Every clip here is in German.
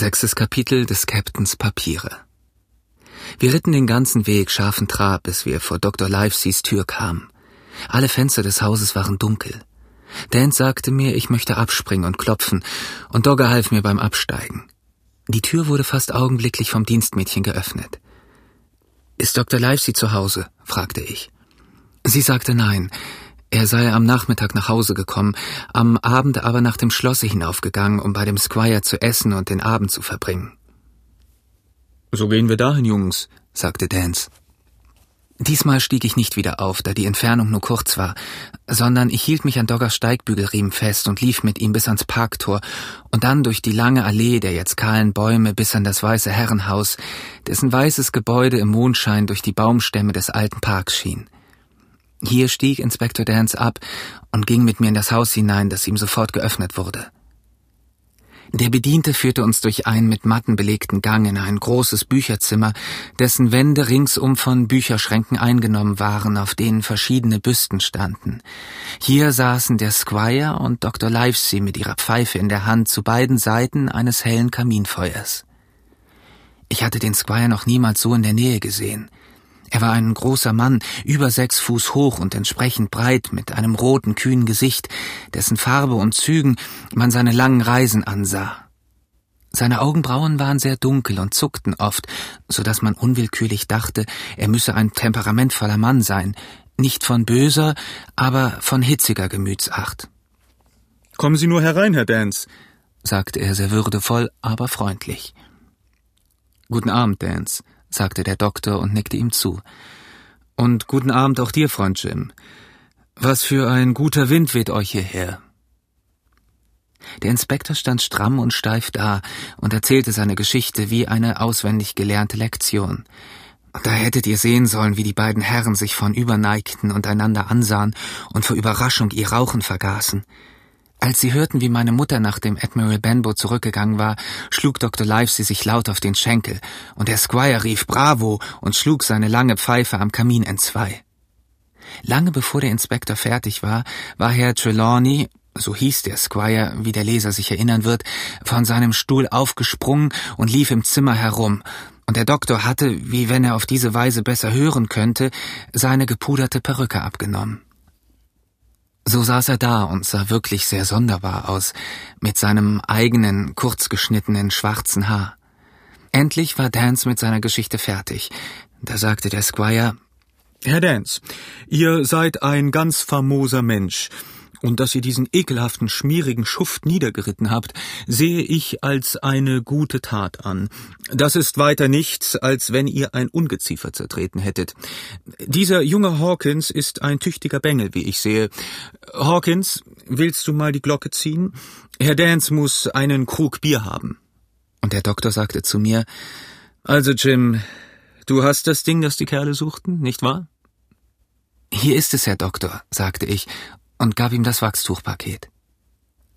Sechstes Kapitel des Captains Papiere. Wir ritten den ganzen Weg scharfen Trab, bis wir vor Dr. Liveseys Tür kamen. Alle Fenster des Hauses waren dunkel. Dan sagte mir, ich möchte abspringen und klopfen, und Dogger half mir beim Absteigen. Die Tür wurde fast augenblicklich vom Dienstmädchen geöffnet. Ist Dr. Livesey zu Hause? fragte ich. Sie sagte nein. Er sei am Nachmittag nach Hause gekommen, am Abend aber nach dem Schlosse hinaufgegangen, um bei dem Squire zu essen und den Abend zu verbringen. So gehen wir dahin, Jungs, sagte Dance. Diesmal stieg ich nicht wieder auf, da die Entfernung nur kurz war, sondern ich hielt mich an Doggers Steigbügelriemen fest und lief mit ihm bis ans Parktor und dann durch die lange Allee der jetzt kahlen Bäume bis an das weiße Herrenhaus, dessen weißes Gebäude im Mondschein durch die Baumstämme des alten Parks schien. Hier stieg Inspektor Dance ab und ging mit mir in das Haus hinein, das ihm sofort geöffnet wurde. Der Bediente führte uns durch einen mit Matten belegten Gang in ein großes Bücherzimmer, dessen Wände ringsum von Bücherschränken eingenommen waren, auf denen verschiedene Büsten standen. Hier saßen der Squire und Dr. Livesey mit ihrer Pfeife in der Hand zu beiden Seiten eines hellen Kaminfeuers. Ich hatte den Squire noch niemals so in der Nähe gesehen. Er war ein großer Mann, über sechs Fuß hoch und entsprechend breit, mit einem roten, kühnen Gesicht, dessen Farbe und Zügen man seine langen Reisen ansah. Seine Augenbrauen waren sehr dunkel und zuckten oft, so dass man unwillkürlich dachte, er müsse ein temperamentvoller Mann sein, nicht von böser, aber von hitziger Gemütsacht. Kommen Sie nur herein, Herr Dance, sagte er sehr würdevoll, aber freundlich. Guten Abend, Dance, sagte der Doktor und nickte ihm zu. Und guten Abend auch dir, Freund Jim. Was für ein guter Wind weht euch hierher. Der Inspektor stand stramm und steif da und erzählte seine Geschichte wie eine auswendig gelernte Lektion. Da hättet ihr sehen sollen, wie die beiden Herren sich vornüber neigten und einander ansahen und vor Überraschung ihr Rauchen vergaßen. Als sie hörten, wie meine Mutter nach dem Admiral Benbow zurückgegangen war, schlug Dr. Livesey sich laut auf den Schenkel, und der Squire rief Bravo und schlug seine lange Pfeife am Kamin entzwei. Lange bevor der Inspektor fertig war, war Herr Trelawney, so hieß der Squire, wie der Leser sich erinnern wird, von seinem Stuhl aufgesprungen und lief im Zimmer herum, und der Doktor hatte, wie wenn er auf diese Weise besser hören könnte, seine gepuderte Perücke abgenommen. So saß er da und sah wirklich sehr sonderbar aus, mit seinem eigenen, kurzgeschnittenen, schwarzen Haar. Endlich war Dance mit seiner Geschichte fertig. Da sagte der Squire Herr Dance, ihr seid ein ganz famoser Mensch und dass ihr diesen ekelhaften, schmierigen Schuft niedergeritten habt, sehe ich als eine gute Tat an. Das ist weiter nichts, als wenn ihr ein Ungeziefer zertreten hättet. Dieser junge Hawkins ist ein tüchtiger Bengel, wie ich sehe. Hawkins, willst du mal die Glocke ziehen? Herr Dance muss einen Krug Bier haben. Und der Doktor sagte zu mir, Also Jim, du hast das Ding, das die Kerle suchten, nicht wahr? Hier ist es, Herr Doktor, sagte ich und gab ihm das Wachstuchpaket.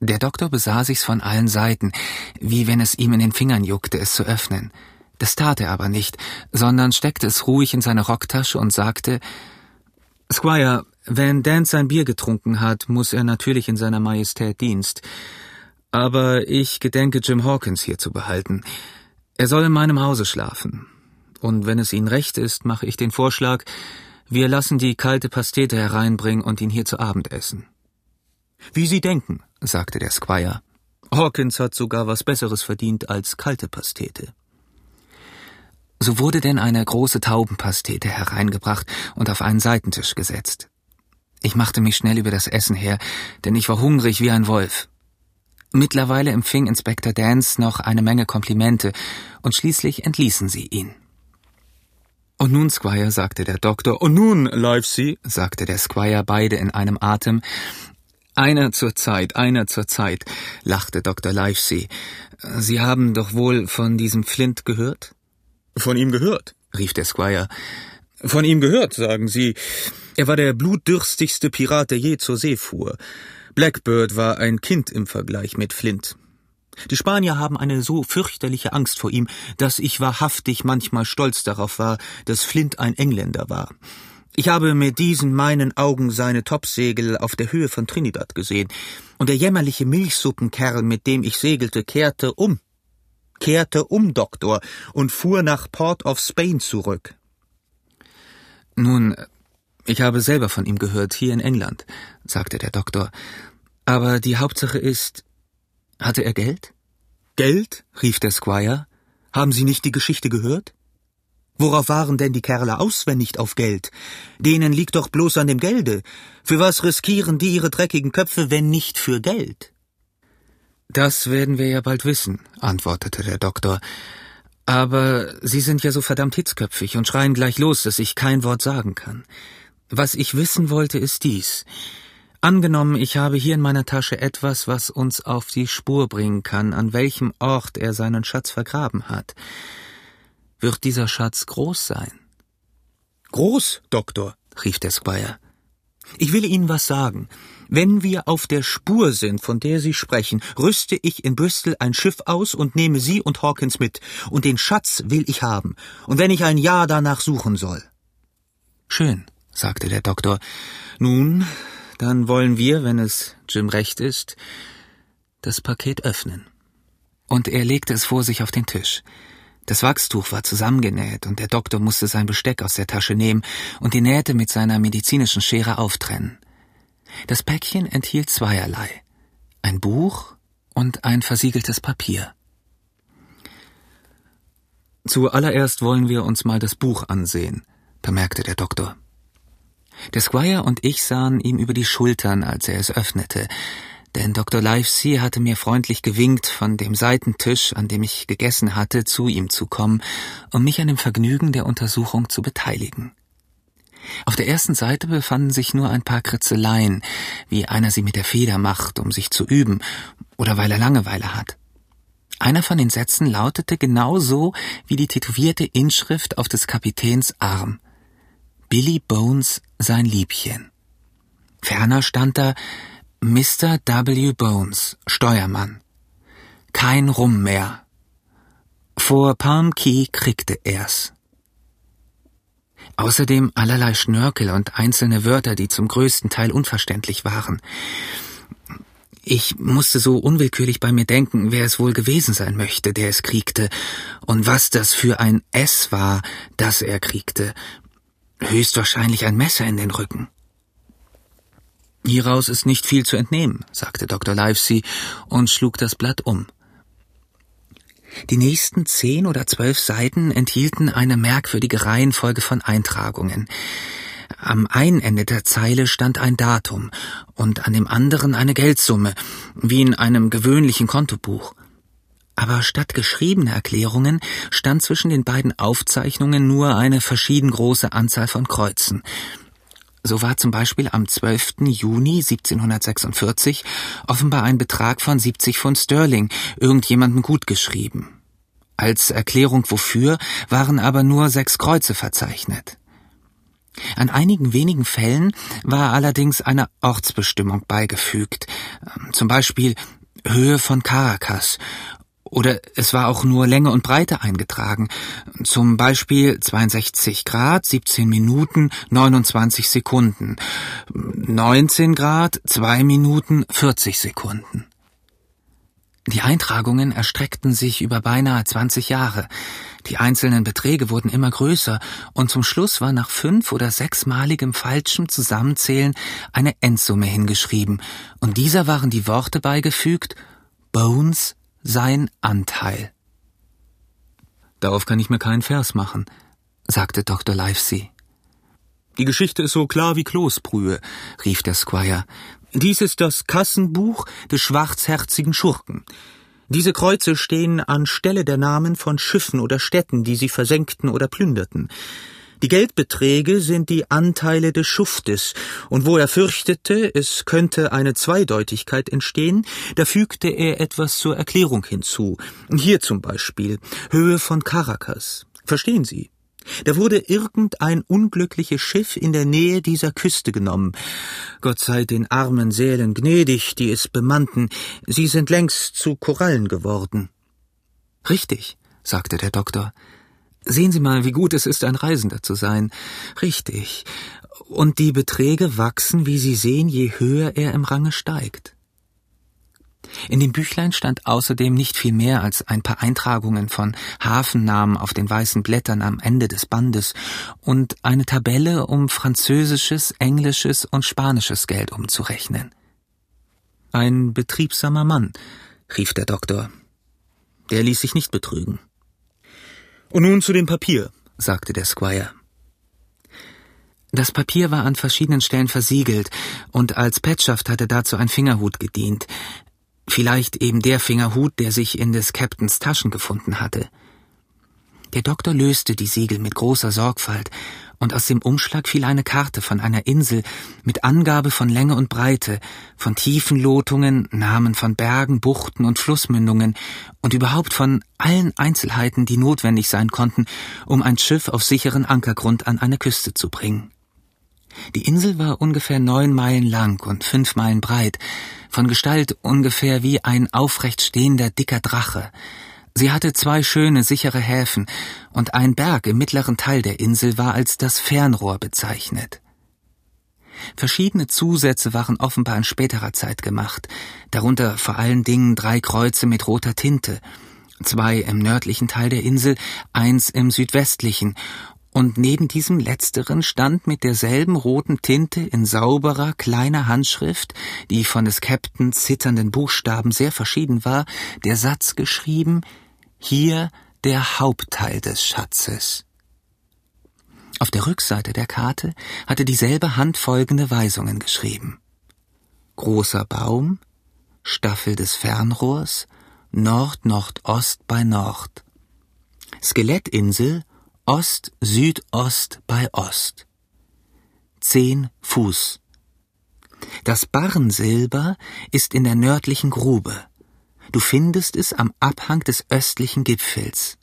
Der Doktor besah sich's von allen Seiten, wie wenn es ihm in den Fingern juckte, es zu öffnen. Das tat er aber nicht, sondern steckte es ruhig in seine Rocktasche und sagte Squire, wenn Dan sein Bier getrunken hat, muss er natürlich in seiner Majestät Dienst. Aber ich gedenke, Jim Hawkins hier zu behalten. Er soll in meinem Hause schlafen. Und wenn es Ihnen recht ist, mache ich den Vorschlag, wir lassen die kalte Pastete hereinbringen und ihn hier zu Abend essen. Wie Sie denken, sagte der Squire. Hawkins hat sogar was Besseres verdient als kalte Pastete. So wurde denn eine große Taubenpastete hereingebracht und auf einen Seitentisch gesetzt. Ich machte mich schnell über das Essen her, denn ich war hungrig wie ein Wolf. Mittlerweile empfing Inspektor Dance noch eine Menge Komplimente, und schließlich entließen sie ihn. Und nun, Squire, sagte der Doktor. Und nun, Livesey, sagte der Squire beide in einem Atem. Einer zur Zeit, einer zur Zeit, lachte Dr. Livesey. Sie haben doch wohl von diesem Flint gehört? Von ihm gehört, rief der Squire. Von ihm gehört, sagen Sie. Er war der blutdürstigste Pirat, der je zur See fuhr. Blackbird war ein Kind im Vergleich mit Flint. Die Spanier haben eine so fürchterliche Angst vor ihm, dass ich wahrhaftig manchmal stolz darauf war, dass Flint ein Engländer war. Ich habe mit diesen meinen Augen seine Topsegel auf der Höhe von Trinidad gesehen, und der jämmerliche Milchsuppenkerl, mit dem ich segelte, kehrte um. kehrte um, Doktor, und fuhr nach Port of Spain zurück. Nun, ich habe selber von ihm gehört, hier in England, sagte der Doktor. Aber die Hauptsache ist, hatte er Geld? Geld? rief der Squire. Haben Sie nicht die Geschichte gehört? Worauf waren denn die Kerle aus, wenn nicht auf Geld? Denen liegt doch bloß an dem Gelde. Für was riskieren die ihre dreckigen Köpfe, wenn nicht für Geld? Das werden wir ja bald wissen, antwortete der Doktor. Aber Sie sind ja so verdammt hitzköpfig und schreien gleich los, dass ich kein Wort sagen kann. Was ich wissen wollte, ist dies. Angenommen, ich habe hier in meiner Tasche etwas, was uns auf die Spur bringen kann, an welchem Ort er seinen Schatz vergraben hat. Wird dieser Schatz groß sein? Groß, Doktor, rief der Squire. Ich will Ihnen was sagen. Wenn wir auf der Spur sind, von der Sie sprechen, rüste ich in Bristol ein Schiff aus und nehme Sie und Hawkins mit. Und den Schatz will ich haben. Und wenn ich ein Jahr danach suchen soll. Schön, sagte der Doktor. Nun, dann wollen wir, wenn es Jim recht ist, das Paket öffnen. Und er legte es vor sich auf den Tisch. Das Wachstuch war zusammengenäht und der Doktor musste sein Besteck aus der Tasche nehmen und die Nähte mit seiner medizinischen Schere auftrennen. Das Päckchen enthielt zweierlei. Ein Buch und ein versiegeltes Papier. Zuallererst wollen wir uns mal das Buch ansehen, bemerkte der Doktor. Der Squire und ich sahen ihm über die Schultern, als er es öffnete, denn Dr. Livesey hatte mir freundlich gewinkt, von dem Seitentisch, an dem ich gegessen hatte, zu ihm zu kommen, um mich an dem Vergnügen der Untersuchung zu beteiligen. Auf der ersten Seite befanden sich nur ein paar Kritzeleien, wie einer sie mit der Feder macht, um sich zu üben, oder weil er Langeweile hat. Einer von den Sätzen lautete genau so wie die tätowierte Inschrift auf des Kapitäns Arm. Billy Bones sein Liebchen. Ferner stand da Mr. W. Bones, Steuermann. Kein Rum mehr. Vor Palm Key kriegte er's. Außerdem allerlei Schnörkel und einzelne Wörter, die zum größten Teil unverständlich waren. Ich musste so unwillkürlich bei mir denken, wer es wohl gewesen sein möchte, der es kriegte, und was das für ein S war, das er kriegte. Höchstwahrscheinlich ein Messer in den Rücken. Hieraus ist nicht viel zu entnehmen, sagte Dr. Livesey und schlug das Blatt um. Die nächsten zehn oder zwölf Seiten enthielten eine merkwürdige Reihenfolge von Eintragungen. Am einen Ende der Zeile stand ein Datum und an dem anderen eine Geldsumme, wie in einem gewöhnlichen Kontobuch. Aber statt geschriebener Erklärungen stand zwischen den beiden Aufzeichnungen nur eine verschieden große Anzahl von Kreuzen. So war zum Beispiel am 12. Juni 1746 offenbar ein Betrag von 70 Pfund Sterling irgendjemandem gutgeschrieben. Als Erklärung wofür waren aber nur sechs Kreuze verzeichnet. An einigen wenigen Fällen war allerdings eine Ortsbestimmung beigefügt, zum Beispiel Höhe von Caracas oder es war auch nur Länge und Breite eingetragen. Zum Beispiel 62 Grad, 17 Minuten, 29 Sekunden. 19 Grad, 2 Minuten, 40 Sekunden. Die Eintragungen erstreckten sich über beinahe 20 Jahre. Die einzelnen Beträge wurden immer größer und zum Schluss war nach fünf- oder sechsmaligem falschem Zusammenzählen eine Endsumme hingeschrieben und dieser waren die Worte beigefügt Bones sein Anteil. Darauf kann ich mir keinen Vers machen, sagte Dr. Livesey. Die Geschichte ist so klar wie Kloßbrühe, rief der Squire. Dies ist das Kassenbuch des schwarzherzigen Schurken. Diese Kreuze stehen an Stelle der Namen von Schiffen oder Städten, die sie versenkten oder plünderten. Die Geldbeträge sind die Anteile des Schuftes, und wo er fürchtete, es könnte eine Zweideutigkeit entstehen, da fügte er etwas zur Erklärung hinzu. Hier zum Beispiel Höhe von Caracas. Verstehen Sie? Da wurde irgendein unglückliches Schiff in der Nähe dieser Küste genommen. Gott sei den armen Seelen gnädig, die es bemannten. Sie sind längst zu Korallen geworden. Richtig, sagte der Doktor. Sehen Sie mal, wie gut es ist, ein Reisender zu sein. Richtig. Und die Beträge wachsen, wie Sie sehen, je höher er im Range steigt. In dem Büchlein stand außerdem nicht viel mehr als ein paar Eintragungen von Hafennamen auf den weißen Blättern am Ende des Bandes und eine Tabelle, um französisches, englisches und spanisches Geld umzurechnen. Ein betriebsamer Mann, rief der Doktor. Der ließ sich nicht betrügen. Und nun zu dem Papier, sagte der Squire. Das Papier war an verschiedenen Stellen versiegelt, und als Petschaft hatte dazu ein Fingerhut gedient. Vielleicht eben der Fingerhut, der sich in des Captains Taschen gefunden hatte. Der Doktor löste die Siegel mit großer Sorgfalt, und aus dem Umschlag fiel eine Karte von einer Insel mit Angabe von Länge und Breite, von Tiefenlotungen, Namen von Bergen, Buchten und Flussmündungen und überhaupt von allen Einzelheiten, die notwendig sein konnten, um ein Schiff auf sicheren Ankergrund an eine Küste zu bringen. Die Insel war ungefähr neun Meilen lang und fünf Meilen breit, von Gestalt ungefähr wie ein aufrecht stehender dicker Drache. Sie hatte zwei schöne, sichere Häfen, und ein Berg im mittleren Teil der Insel war als das Fernrohr bezeichnet. Verschiedene Zusätze waren offenbar in späterer Zeit gemacht, darunter vor allen Dingen drei Kreuze mit roter Tinte, zwei im nördlichen Teil der Insel, eins im südwestlichen und neben diesem letzteren stand mit derselben roten Tinte in sauberer, kleiner Handschrift, die von des Captains zitternden Buchstaben sehr verschieden war, der Satz geschrieben Hier der Hauptteil des Schatzes. Auf der Rückseite der Karte hatte dieselbe Hand folgende Weisungen geschrieben Großer Baum, Staffel des Fernrohrs, Nord-Nordost bei Nord. Skelettinsel Ost, Südost bei Ost. Zehn Fuß. Das Barrensilber ist in der nördlichen Grube. Du findest es am Abhang des östlichen Gipfels.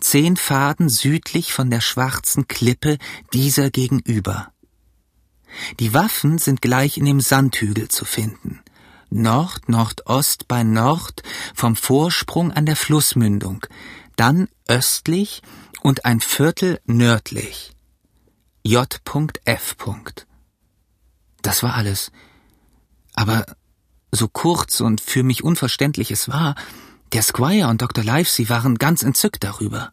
Zehn Faden südlich von der schwarzen Klippe dieser gegenüber. Die Waffen sind gleich in dem Sandhügel zu finden. Nord, Nordost bei Nord vom Vorsprung an der Flussmündung, dann östlich und ein Viertel nördlich. J.F. Das war alles. Aber so kurz und für mich unverständlich es war, der Squire und Dr. Livesey waren ganz entzückt darüber.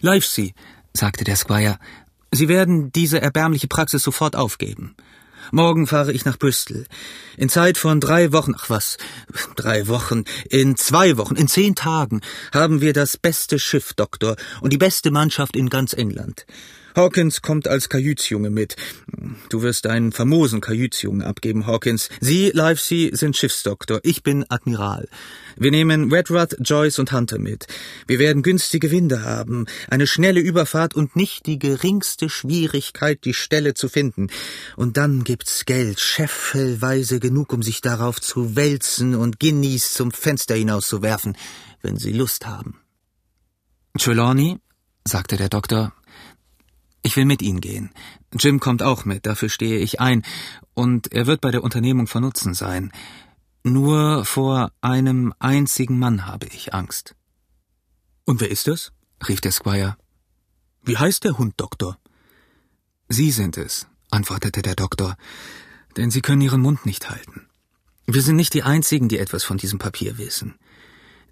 Livesey, sagte der Squire, Sie werden diese erbärmliche Praxis sofort aufgeben. Morgen fahre ich nach Bristol. In Zeit von drei Wochen, ach was, drei Wochen, in zwei Wochen, in zehn Tagen haben wir das beste Schiff, Doktor, und die beste Mannschaft in ganz England. Hawkins kommt als Kajütsjunge mit. Du wirst einen famosen Kajütsjungen abgeben, Hawkins. Sie, Livesey, sind Schiffsdoktor. Ich bin Admiral. Wir nehmen Redruth, Joyce und Hunter mit. Wir werden günstige Winde haben, eine schnelle Überfahrt und nicht die geringste Schwierigkeit, die Stelle zu finden. Und dann gibt's Geld, scheffelweise genug, um sich darauf zu wälzen und Guineas zum Fenster hinauszuwerfen, wenn Sie Lust haben. Trelawney, sagte der Doktor, ich will mit Ihnen gehen. Jim kommt auch mit, dafür stehe ich ein, und er wird bei der Unternehmung von Nutzen sein. Nur vor einem einzigen Mann habe ich Angst. Und wer ist es? rief der Squire. Wie heißt der Hund, Doktor? Sie sind es, antwortete der Doktor, denn Sie können Ihren Mund nicht halten. Wir sind nicht die Einzigen, die etwas von diesem Papier wissen.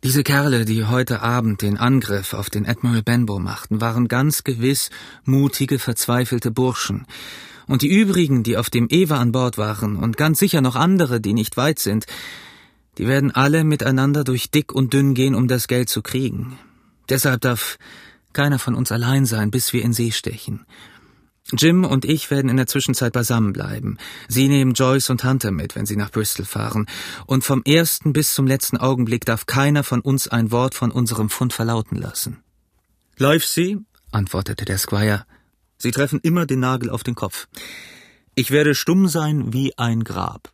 Diese Kerle, die heute Abend den Angriff auf den Admiral Benbow machten, waren ganz gewiss mutige, verzweifelte Burschen. Und die übrigen, die auf dem Eva an Bord waren, und ganz sicher noch andere, die nicht weit sind, die werden alle miteinander durch dick und dünn gehen, um das Geld zu kriegen. Deshalb darf keiner von uns allein sein, bis wir in See stechen. Jim und ich werden in der Zwischenzeit beisammen bleiben. Sie nehmen Joyce und Hunter mit, wenn sie nach Bristol fahren. Und vom ersten bis zum letzten Augenblick darf keiner von uns ein Wort von unserem Fund verlauten lassen. Livesey, antwortete der Squire, Sie treffen immer den Nagel auf den Kopf. Ich werde stumm sein wie ein Grab.